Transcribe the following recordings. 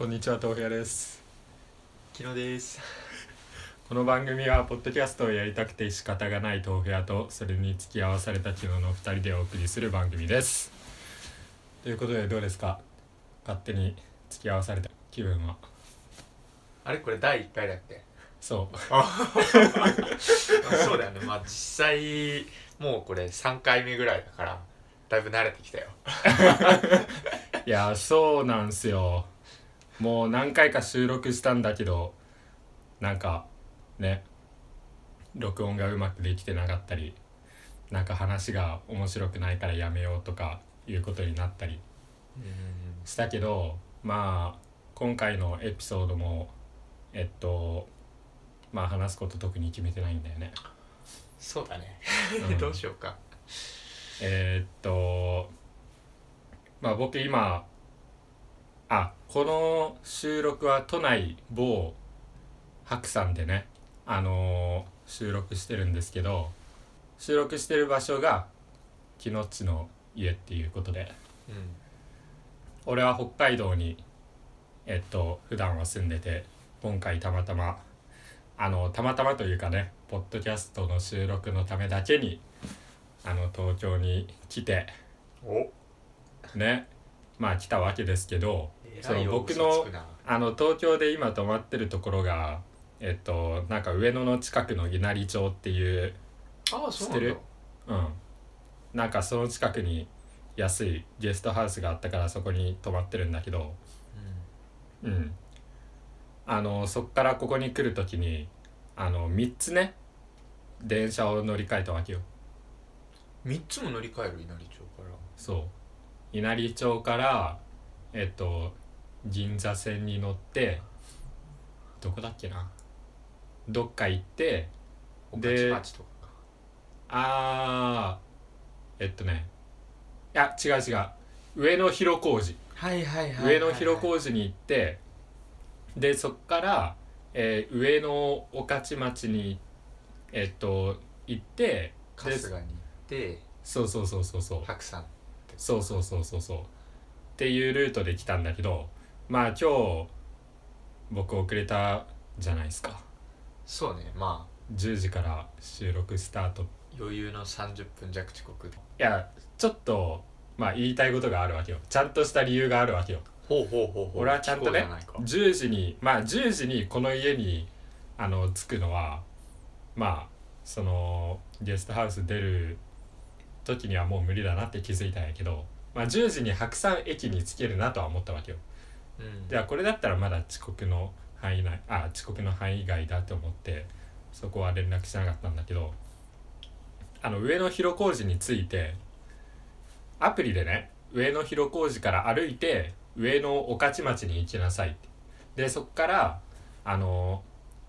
こんにちは豆腐屋です。昨日です。この番組はポッドキャストをやりたくて仕方がない豆腐屋とそれに付き合わされた昨日の2人でお送りする番組です。ということでどうですか？勝手に付き合わされた気分は？あれ？これ第1回だっけ？そう。そうだよね。まあ実際もうこれ3回目ぐらいだからだいぶ慣れてきたよ。いやそうなんすよもう何回か収録したんだけどなんかね録音がうまくできてなかったりなんか話が面白くないからやめようとかいうことになったりしたけどまあ今回のエピソードもえっとまあ話すこと特に決めてないんだよね。そうだね、うん。どうしようか。えーっとまあ僕今あこの収録は都内某白山でねあのー収録してるんですけど収録してる場所が木の地の家っていうことでうん。俺は北海道にえっと普段は住んでて今回たまたまあのたまたまというかねポッドキャストの収録のためだけにあの東京に来てお。ねまあ来たわけですけどその僕のあの東京で今泊まってるところがえっとなんか上野の近くの稲荷町っていうああ知ってる？うん。なんかその近くに安いゲストハウスがあったからそこに泊まってるんだけどうん。あのそっからここに来る時にあの3つね電車を乗り換えたわけよ。うん、3つも乗り換える稲荷町から。そう。稲荷町からえっと銀座線に乗ってどこだっけな？どっか行って御であーえっとねいや違う違う。上野広小路。はいはい上野広小路に行ってでそっから、えー上野御徒町にえっと行って春日に行ってそうそうそうそうそう。白山そうそうそうそうそう。っていうルートで来たんだけどまあ今日僕遅れたじゃないですか。そうねま10時から収録スタート。いあ余裕の30分弱遅刻。やちょっとまあ言いたいことがあるわけよ。ちゃんとした理由があるわけよ。ほうほうほうほう。俺はちゃんとね聞こうじゃないか。10時にまあ10時にこの家にあの着くのはまあそのゲストハウス出る時にはもう無理だなって気づいたんやけど、まあ、10時に白山駅に着けるなとは思ったわけようん。ではこれだったらまだ遅刻の範囲内あ遅刻の範囲外だと思ってそこは連絡しなかったんだけどあの上野広小路についてアプリでね上野広小路から歩いて上野御徒町に行きなさいって。でそっからあの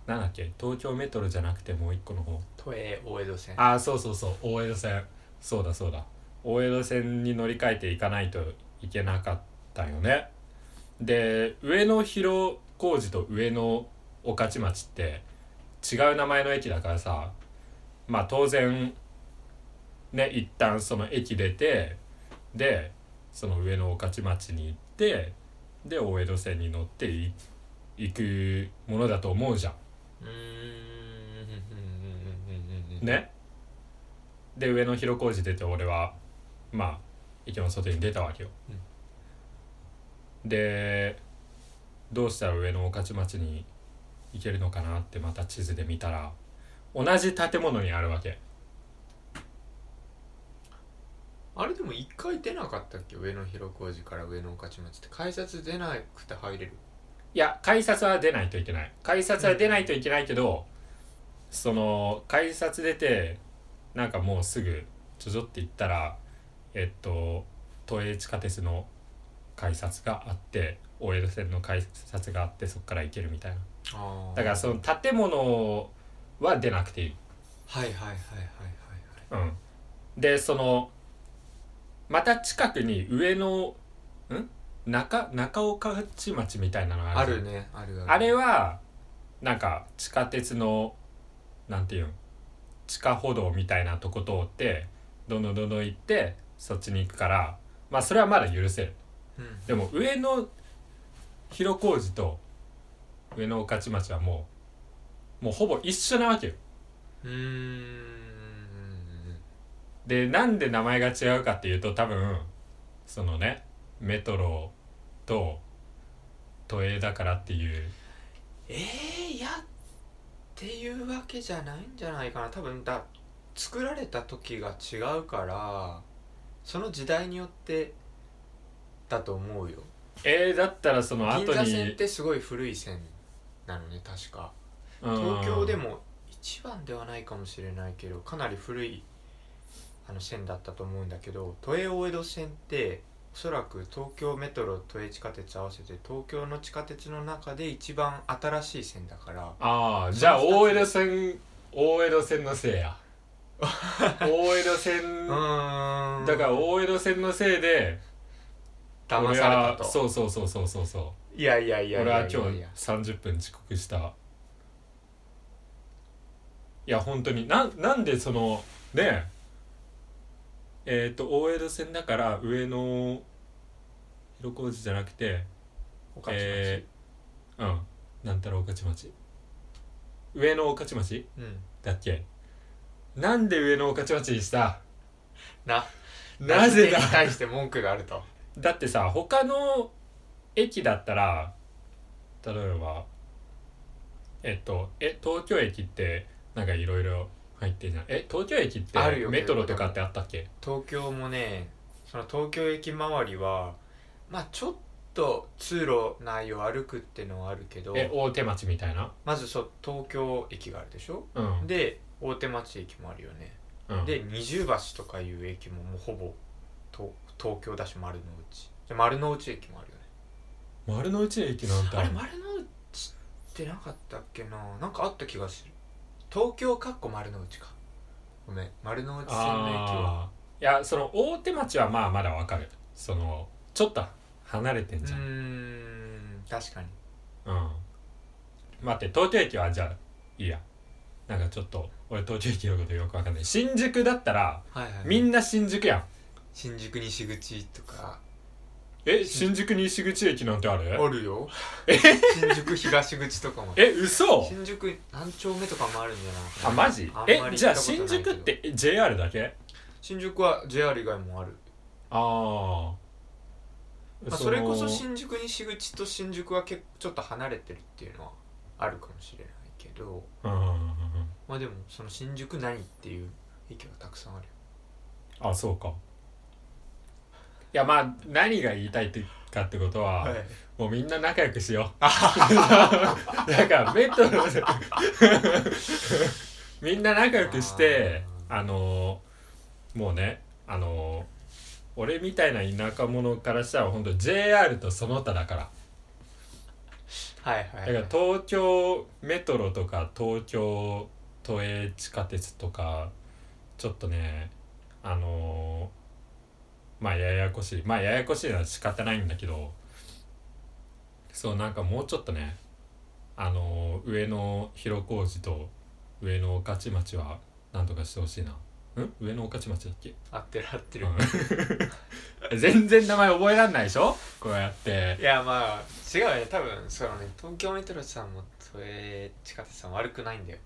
なんだっけ東京メトロじゃなくてもう一個の方。都営大江戸線。ああそうそうそう大江戸線。そうだそうだ。大江戸線に乗り換えていかないといけなかったよねで上野広小路と上野御徒町って違う名前の駅だからさまあ当然ね一旦その駅出てでその上野御徒町に行ってで大江戸線に乗ってい行くものだと思うじゃん。ね。で上野広小路出て俺はまあ駅の外に出たわけよ、でどうしたら上野御徒町に行けるのかなってまた地図で見たら同じ建物にあるわけ。あれでも一回出なかったっけ？上野広小路から上野御徒町って改札出なくて入れる？いや改札は出ないといけない。改札は出ないといけないけど、その改札出てなんかもうすぐちょちょって行ったらえっと都営地下鉄の改札があって大江戸線の改札があってそこから行けるみたいな。あだからその建物は出なくていい、はいはいはいはいはいうん、でそのまた近くに上のん？中中岡町町みたいなのがあるあるねあるある。あれはなんか地下鉄のなんていうん？地下歩道みたいなとこ通ってどんどんどんどん行ってそっちに行くからまあそれはまだ許せる。うんでも上の広小路と上野御徒町はもうもうほぼ一緒なわけよ。うーん。でなんで名前が違うかっていうと多分そのねメトロと都営だからっていう。えー、いやっていうわけじゃないんじゃないかな。多分だ作られた時が違うからその時代によってだと思うよ。えー、だったらその後銀座線っにてすごい古い線なのね確か。うん。東京でも一番ではないかもしれないけどかなり古いあの線だったと思うんだけど都営大江戸線っておそらく東京メトロ都営地下鉄合わせて東京の地下鉄の中で一番新しい線だから。ああじゃあ大江戸線大江戸線のせいや。大江戸線うーん。だから大江戸線のせいで騙されたと。そうそうそうそうそうそいやいやいうやい俺は今日やいやいや30分遅刻した。いや本当に。なんなんでそのねえっ、と大江戸線だから上野広小路じゃなくて御徒町。えー、うん。なんたら御徒町。上野御徒町？うん。だっけ？なんで上野御徒町にした？ななぜだ？に対して文句があるとだってさ他の駅だったら例えばえっとえ東京駅ってなんかいろいろ入ってんじゃん。え東京駅ってあるよメトロとかってあったっけ？東京もねその東京駅周りはまあちょっと通路内を歩くってのはあるけどえ大手町みたいな？まずそう東京駅があるでしょ？うん。で大手町駅もあるよね、うん。で二重橋とかいう駅ももうほぼと東京だし丸の内。で丸の内駅もあるよね。丸の内駅なんてあれる丸の内ってなかったっけな？なんかあった気がする。東京かっこ丸の内か。ごめん。丸の内線の駅は。いやその大手町はまあまだわかる。そのちょっと離れてんじゃん。うーん。確かに。うん。待って東京駅はじゃあいいや。なんかちょっと俺東京駅のことよくわかんない。新宿だったらはいはい。みんな新宿やん新宿西口とか。え新宿西口駅なんてあるあるよ。新宿東口とかもえ嘘？新宿何丁目とかもあるんじゃないかあなマジ？えじゃあ新宿ってえ JR だけ？新宿は JR 以外もある、ああ、まあ、それこそ新宿西口と新宿は結構ちょっと離れてるっていうのはあるかもしれないけど。うんうんうんうんまあでもその新宿何っていう駅はたくさんあるよ。あそうか。いやまあ何が言いたいってかってことは、はい。もうみんな仲良くしよう。だからメトロで。みんな仲良くしてあのもうねあの俺みたいな田舎者からしたら本当 JR とその他だから。はいはいだから東京メトロとか東京都営地下鉄とかちょっとねあのまあややこしい。まあややこしいのは仕方ないんだけどそうなんかもうちょっとねあの上野広小路と上野御徒町はなんとかしてほしいな。うん？上野御徒町だっけ、合ってる合ってる、うん。全然名前覚えらんないでしょ？こうやって。いやまあ違うよ。ね多分そのね東京メトロさんもそれ地下鉄さん悪くないんだよ。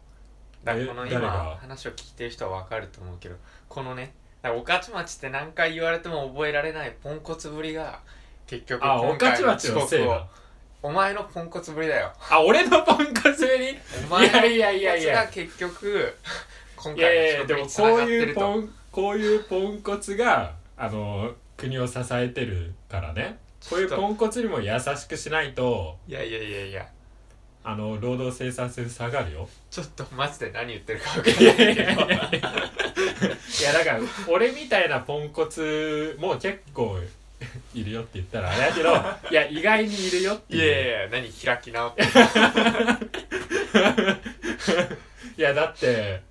だからえこの今話を聞いてる人は分かると思うけどこのね御徒町って何回言われても覚えられないポンコツぶりが結局あ御徒今回の町のせいだ。お前のポンコツぶりだよ。あ俺のポンコツぶり？お前のいやいやいやいや。ポンコツが結局今いやいやいやで回の遅刻につもこうながっていうポンこういうポンコツがあの国を支えてるからね。こういうポンコツにも優しくしないといやいやいやいや。あの労働生産性下がるよ。ちょっとマジで何言ってるか分かんいないけやいやいやいどやいやだから俺みたいなポンコツも結構いるよって言ったらあれだけど いや意外にいるよっていう。いやいやいや何開き直って。いやだって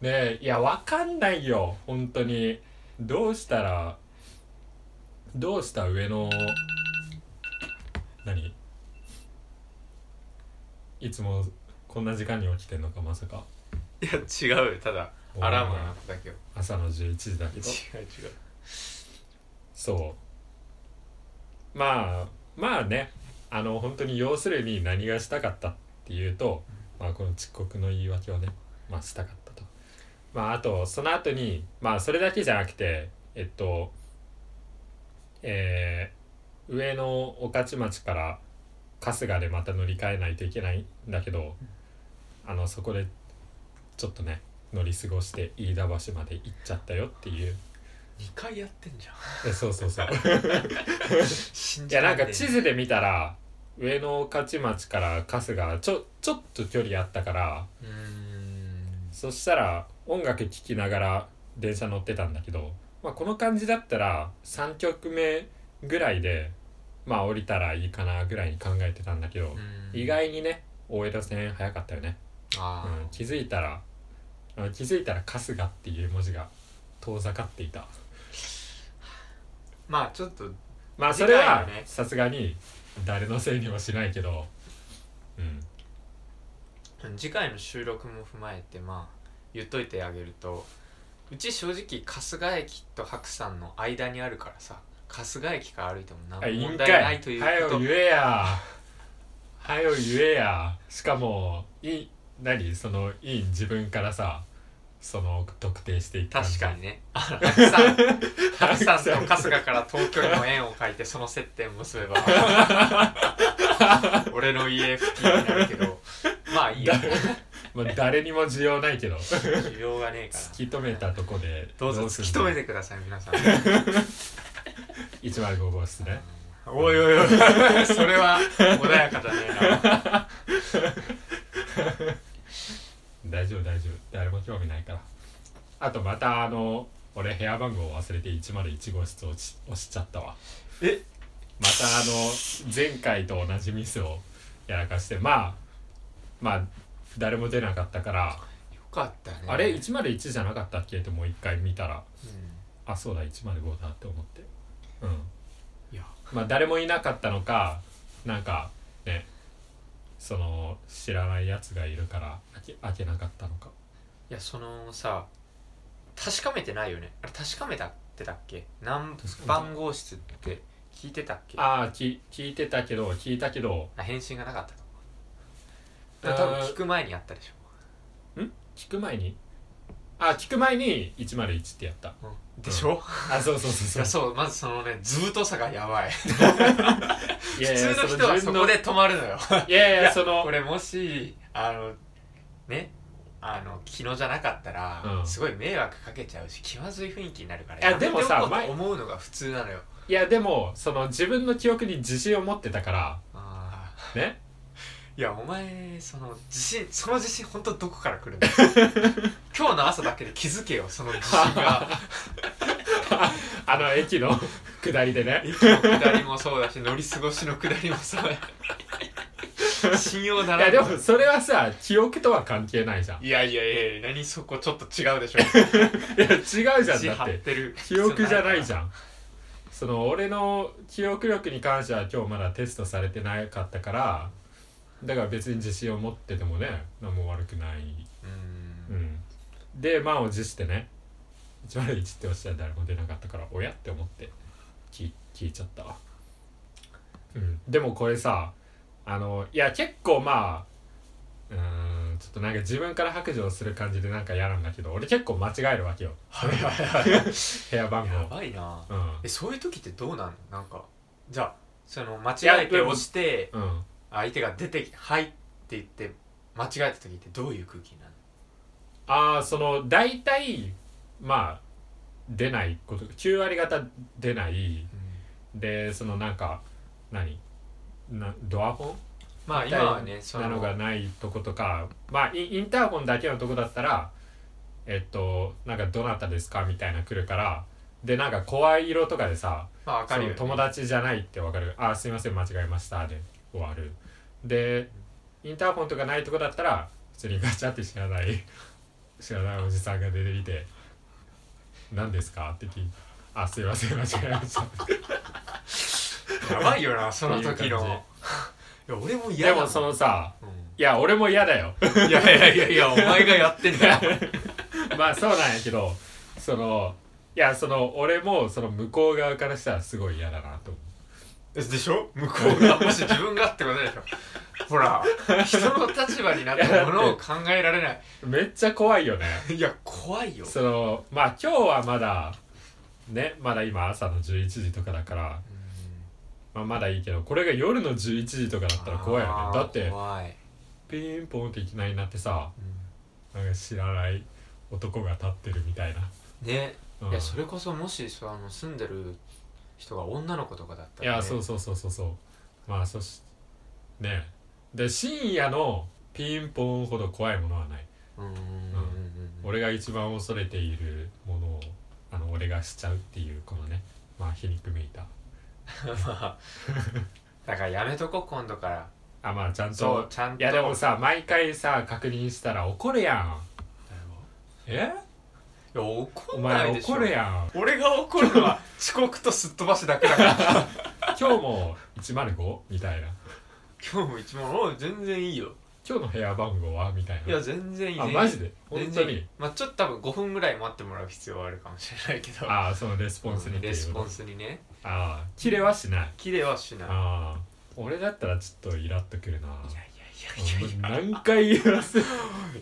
ねいやわかんないよ。本当に。どうしたらどうした上の何？いつもこんな時間に起きてんのかまさか。いや違うよただアラームが鳴っただけよ朝の11時だけど違う違う。そう。まあまあね。あの本当に要するに何がしたかったっていうと、まあ、この遅刻の言い訳をね、まあ、したかったと。まあ、あとその後にまあそれだけじゃなくてえっとえー上野御徒町から春日でまた乗り換えないといけないんだけど、あのそこでちょっとね乗り過ごして飯田橋まで行っちゃったよっていう。2回やってんじゃん。えそうそうそう。信 いやなんかね地図で見たら上野御徒町から春日ちょちょっと距離あったからうーん。そしたら音楽聴きながら電車乗ってたんだけど、まあ、この感じだったら3曲目ぐらいでまあ降りたらいいかなぐらいに考えてたんだけど、うん。意外にね大江戸線早かったよね、あうん、気づいたらあ気づいたら春日っていう文字が遠ざかっていた。まあちょっとまあそれはさすがに誰のせいにもしないけど。うん。次回の収録も踏まえてまあ言っといてあげるとうち正直春日駅と白山の間にあるからさ春日駅から歩いてもあ何も問題ないいというはこと。よ 言えや。はよ言えや。しかもいい何？そのいい自分からさその特定していく感じ。確かにね。あの白山白山と春日から東京にも円を書いてその接点を結べば 俺の家付近になるけど。まあいいよ。まあ、誰にも需要ないけど。突需要がねえから。き止めたとこでどうぞ突き止めてください皆さん。105号室ね。おいおいおい。それは穏やかじゃねえな大丈夫大丈夫。誰も興味ないから。あとまたあの俺部屋番号忘れて101号室押し押しちゃったわ。え？またあの前回と同じミスをやらかして。まあまあ誰も出なかったから、よかったね。あれ？101じゃなかったっけ？ってもう一回見たら。うあそうだ105だって思って。うん。んいや。まあ誰もいなかったのかなんかねその知らないやつがいるから開け開けなかったのか。いやそのさ確かめてないよね。あれ確かめたってたっけ？何番号室って聞いてたっけ？ああき聞いてたけど聞いたけど。あ返信がなかったと多分聞く前にやったでし聞く前に？あ聞く前に101ってやった。ょ、でしょ、あそうそういそうそう。やそうまずそのね図太さがやばい。いやいや普通の人はそこで止まるのよ。いやいいややそのこれもしあのねあの昨日じゃなかったら、うん。すごい迷惑かけちゃうし気まずい雰囲気になるからいやでもさ思うのが普通なのよ。いやでもその自分の記憶に自信を持ってたからあね？ーいやお前その自信 その自信本当どこから来るんだよ今日の朝だけで気づけよその自信が。あの駅の下りでね。駅の下りもそうだし乗り過ごしの下りもそうだ。信用ないらんやでもそれはさ記憶とは関係ないじゃん。いいやいやいや何そこちょっと違うでしょ。や違うじゃんだっって記憶じゃないじんゃん。その俺の記憶力に関しては今日まだテストされてなかったからだから別に自信を持っててもね何も悪くない。うん。うん。で満を持してね101って押したら誰も出なかったからおやって思って聞い聞いちゃったわ。うん。でもこれさあのいや結構まあうーんちょっとなんか自分から白状する感じでなんか嫌なんだけど俺結構間違えるわけよ。部屋番や号ばいな。うん。えそういう時ってどうなん？のなんかじゃあその間違えて押してうん相手が出てき「はい」って言って間違えた時ってどういう空気になるああその大体まあ出ないこと9割方出ない。でそのなんか何？なドアホン？まあ今はねそなのがないとことかまあインインターホンだけのとこだったらえっとなんか「どなたですか?」みたいな来るからでなんか声色とかでさまあ分かるよ、ね、友達じゃないってわかる「あすいません間違えました」で終わるでインターホンとかないとこだったら普通にガチャって知らない 知らないおじさんが出てきて「何ですか?」って聞いて「あすいません間違えました」やばいよなその時の。いや俺も嫌だん。でもそのさういや俺も嫌だよ。んいやいやいやいや お前がやってんだよ。まあそうなんやけどそのいやその俺もその向こう側からしたらすごい嫌だなと思うでしょ？向こうが。もし自分がってことでしょ。ほら人の立場になってものを考えられない。めっちゃ怖いよね。いや怖いよ。そのまあ今日はまだねまだ今朝の11時とかだから、まあ、まだいいけどこれが夜の11時とかだったら怖いよね。だってピンポンっていきなりなってさうん。なんか知らない男が立ってるみたいな、ね、うん。いやそれこそもしその住んでる人が女の子とかだったら、ね、いやそうそうそうそう。そうまあそしね。で深夜のピンポンほど怖いものはない。うんうんうんうん俺が一番恐れているものをあの俺がしちゃうっていうこのねまあ皮肉めいた。まあだからやめとこ今度から。あまあちゃんとそうちゃんと。いやでもさ毎回さ確認したら怒るやん。え？いや怒おんない前でしょ。怒るやん。俺が怒るのは遅刻とすっ飛ばしだけだから。今日も 105? みたいな。今日も一問おい全然いいよ。今日の部屋番号は？みたいな。いや全然いいあねマジで？本当に全然いい。まあちょっと多分5分ぐらい待ってもらう必要はあるかもしれないけど。ああそのレスポンスにっていうレスポンスにね。ああ切れはしない。綺麗はしない。ああ俺だったらちょっとイラっとくるな。いやい何回言わせい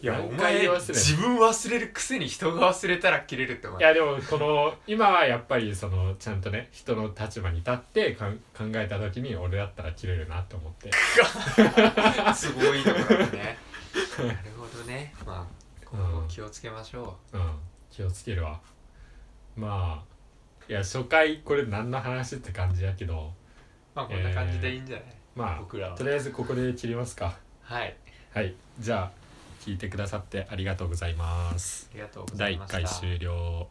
いやお何回前言わせる自分忘れるくせに人が忘れたら切れるってお前。やでもこの今はやっぱりそのちゃんとね人の立場に立ってかん考えた時に俺だったら切れるなと思って。すごいところだね。なるほどね。まあ今後気をつけましょう。ん。気をつけるわ。まあいや初回これ何の話って感じやけど。うまあこんな感じでいいんじゃない、ま僕らは。あとりあえずここで切りますかはい。はい。じゃあ聞いてくださってありがとうございます。ありがとうござ第1いました。回終了